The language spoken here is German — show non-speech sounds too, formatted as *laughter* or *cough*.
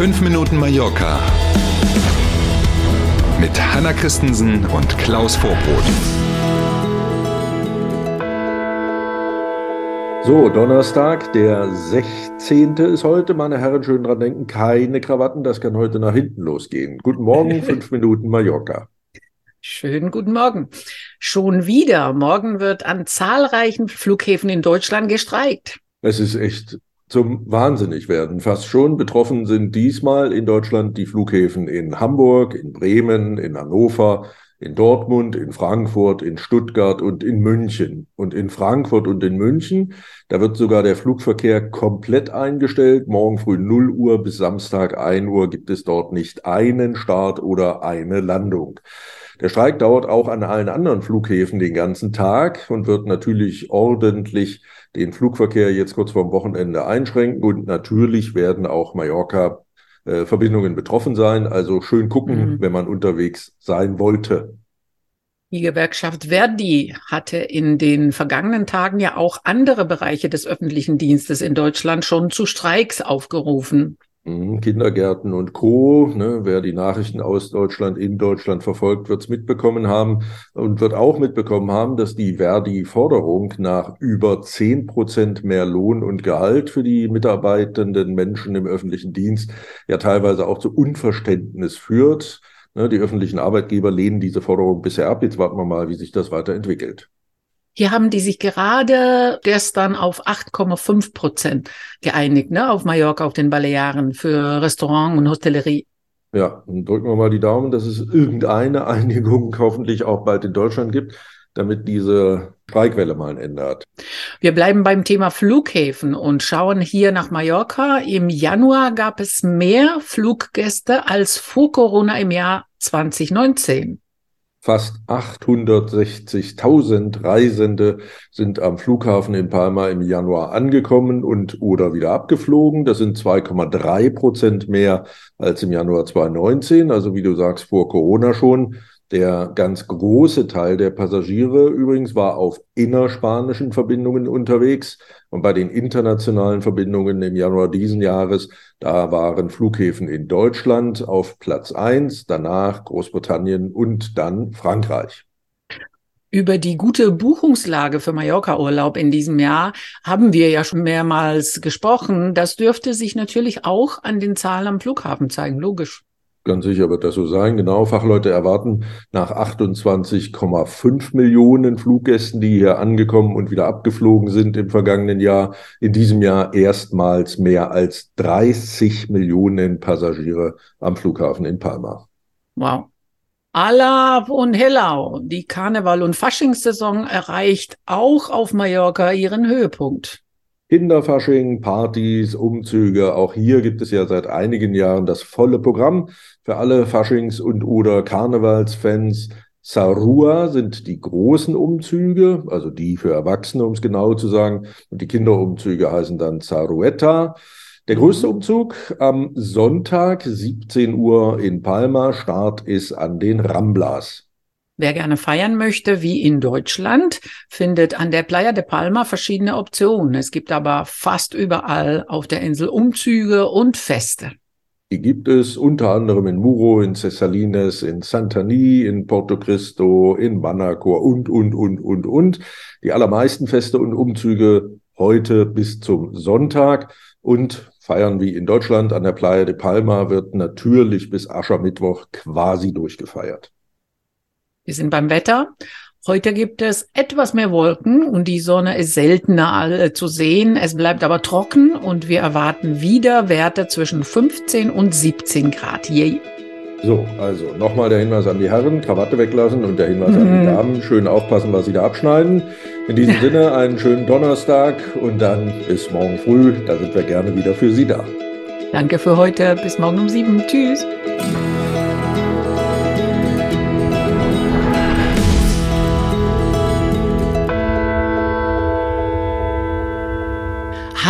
5 Minuten Mallorca mit Hanna Christensen und Klaus Vorbrot. So, Donnerstag, der 16. ist heute. Meine Herren, schön dran denken, keine Krawatten, das kann heute nach hinten losgehen. Guten Morgen, *laughs* 5 Minuten Mallorca. Schönen guten Morgen. Schon wieder. Morgen wird an zahlreichen Flughäfen in Deutschland gestreikt. Es ist echt zum Wahnsinnig werden. Fast schon betroffen sind diesmal in Deutschland die Flughäfen in Hamburg, in Bremen, in Hannover, in Dortmund, in Frankfurt, in Stuttgart und in München. Und in Frankfurt und in München, da wird sogar der Flugverkehr komplett eingestellt. Morgen früh 0 Uhr bis Samstag 1 Uhr gibt es dort nicht einen Start oder eine Landung. Der Streik dauert auch an allen anderen Flughäfen den ganzen Tag und wird natürlich ordentlich den Flugverkehr jetzt kurz vorm Wochenende einschränken. Und natürlich werden auch Mallorca äh, Verbindungen betroffen sein. Also schön gucken, mhm. wenn man unterwegs sein wollte. Die Gewerkschaft Verdi hatte in den vergangenen Tagen ja auch andere Bereiche des öffentlichen Dienstes in Deutschland schon zu Streiks aufgerufen. Mhm, Kindergärten und Co. Ne, wer die Nachrichten aus Deutschland in Deutschland verfolgt, wird es mitbekommen haben und wird auch mitbekommen haben, dass die Verdi-Forderung nach über zehn Prozent mehr Lohn und Gehalt für die mitarbeitenden Menschen im öffentlichen Dienst ja teilweise auch zu Unverständnis führt. Ne, die öffentlichen Arbeitgeber lehnen diese Forderung bisher ab. Jetzt warten wir mal, wie sich das weiterentwickelt. Hier haben die sich gerade gestern auf 8,5 Prozent geeinigt, ne, auf Mallorca, auf den Balearen für Restaurant und Hotellerie. Ja, dann drücken wir mal die Daumen, dass es irgendeine Einigung hoffentlich auch bald in Deutschland gibt, damit diese Streikwelle mal ein Ende hat. Wir bleiben beim Thema Flughäfen und schauen hier nach Mallorca. Im Januar gab es mehr Fluggäste als vor Corona im Jahr 2019. Fast 860.000 Reisende sind am Flughafen in Palma im Januar angekommen und oder wieder abgeflogen. Das sind 2,3 Prozent mehr als im Januar 2019. Also wie du sagst, vor Corona schon. Der ganz große Teil der Passagiere übrigens war auf innerspanischen Verbindungen unterwegs. Und bei den internationalen Verbindungen im Januar diesen Jahres, da waren Flughäfen in Deutschland auf Platz eins, danach Großbritannien und dann Frankreich. Über die gute Buchungslage für Mallorca-Urlaub in diesem Jahr haben wir ja schon mehrmals gesprochen. Das dürfte sich natürlich auch an den Zahlen am Flughafen zeigen, logisch. Ganz sicher wird das so sein. Genau, Fachleute erwarten nach 28,5 Millionen Fluggästen, die hier angekommen und wieder abgeflogen sind im vergangenen Jahr, in diesem Jahr erstmals mehr als 30 Millionen Passagiere am Flughafen in Palma. Wow. Alab und Hellau, die Karneval- und Faschingssaison erreicht auch auf Mallorca ihren Höhepunkt. Kinderfasching, Partys, Umzüge. Auch hier gibt es ja seit einigen Jahren das volle Programm für alle Faschings- und oder Karnevalsfans. Sarua sind die großen Umzüge, also die für Erwachsene, um es genau zu sagen. Und die Kinderumzüge heißen dann Zaruetta. Der größte Umzug am Sonntag, 17 Uhr in Palma. Start ist an den Ramblas. Wer gerne feiern möchte, wie in Deutschland, findet an der Playa de Palma verschiedene Optionen. Es gibt aber fast überall auf der Insel Umzüge und Feste. Die gibt es unter anderem in Muro, in Cessalines, in Santani, in Porto Cristo, in Manacor und, und, und, und, und. Die allermeisten Feste und Umzüge heute bis zum Sonntag und feiern wie in Deutschland an der Playa de Palma wird natürlich bis Aschermittwoch quasi durchgefeiert. Wir sind beim Wetter. Heute gibt es etwas mehr Wolken und die Sonne ist seltener zu sehen. Es bleibt aber trocken und wir erwarten wieder Werte zwischen 15 und 17 Grad je. So, also nochmal der Hinweis an die Herren, Krawatte weglassen und der Hinweis mhm. an die mhm. Damen, schön aufpassen, was sie da abschneiden. In diesem *laughs* Sinne einen schönen Donnerstag und dann bis morgen früh, da sind wir gerne wieder für Sie da. Danke für heute, bis morgen um sieben. Tschüss.